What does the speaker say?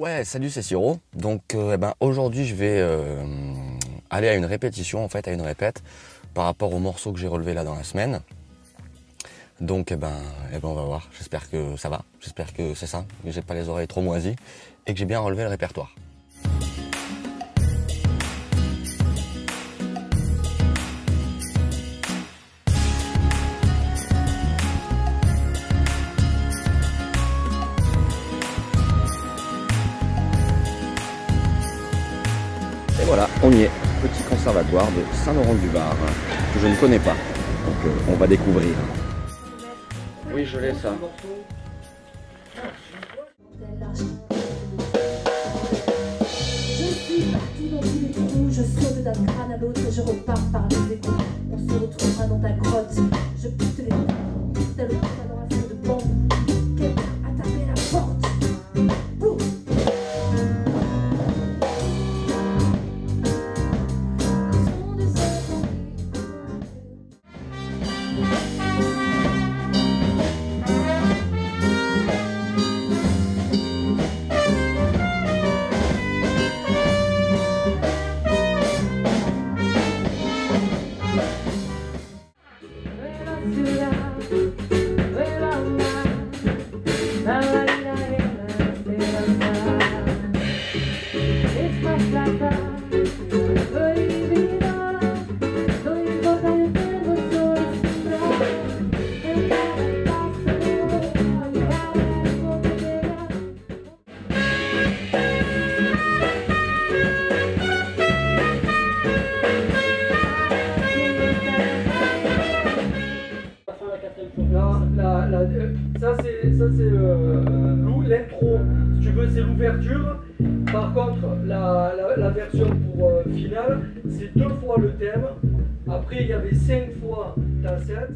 Ouais, salut, c'est Siro. Donc, euh, eh ben, aujourd'hui, je vais euh, aller à une répétition, en fait, à une répète, par rapport aux morceaux que j'ai relevés là dans la semaine. Donc, eh ben, eh ben, on va voir. J'espère que ça va. J'espère que c'est ça, que j'ai pas les oreilles trop moisies et que j'ai bien relevé le répertoire. Et voilà, on y est. Petit conservatoire de Saint-Laurent-du-Var, que je ne connais pas. Donc euh, on va découvrir. Oui, je l'ai ça. Je saute d'un crâne à l'autre et je repars par les égouts. On se retrouvera dans ta grotte, la la la ça c'est ça c'est euh, l'intro, si tu veux, c'est l'ouverture. Par contre, la, la, version pour euh, finale, c'est deux fois le thème. Après, il y avait cinq fois ta set.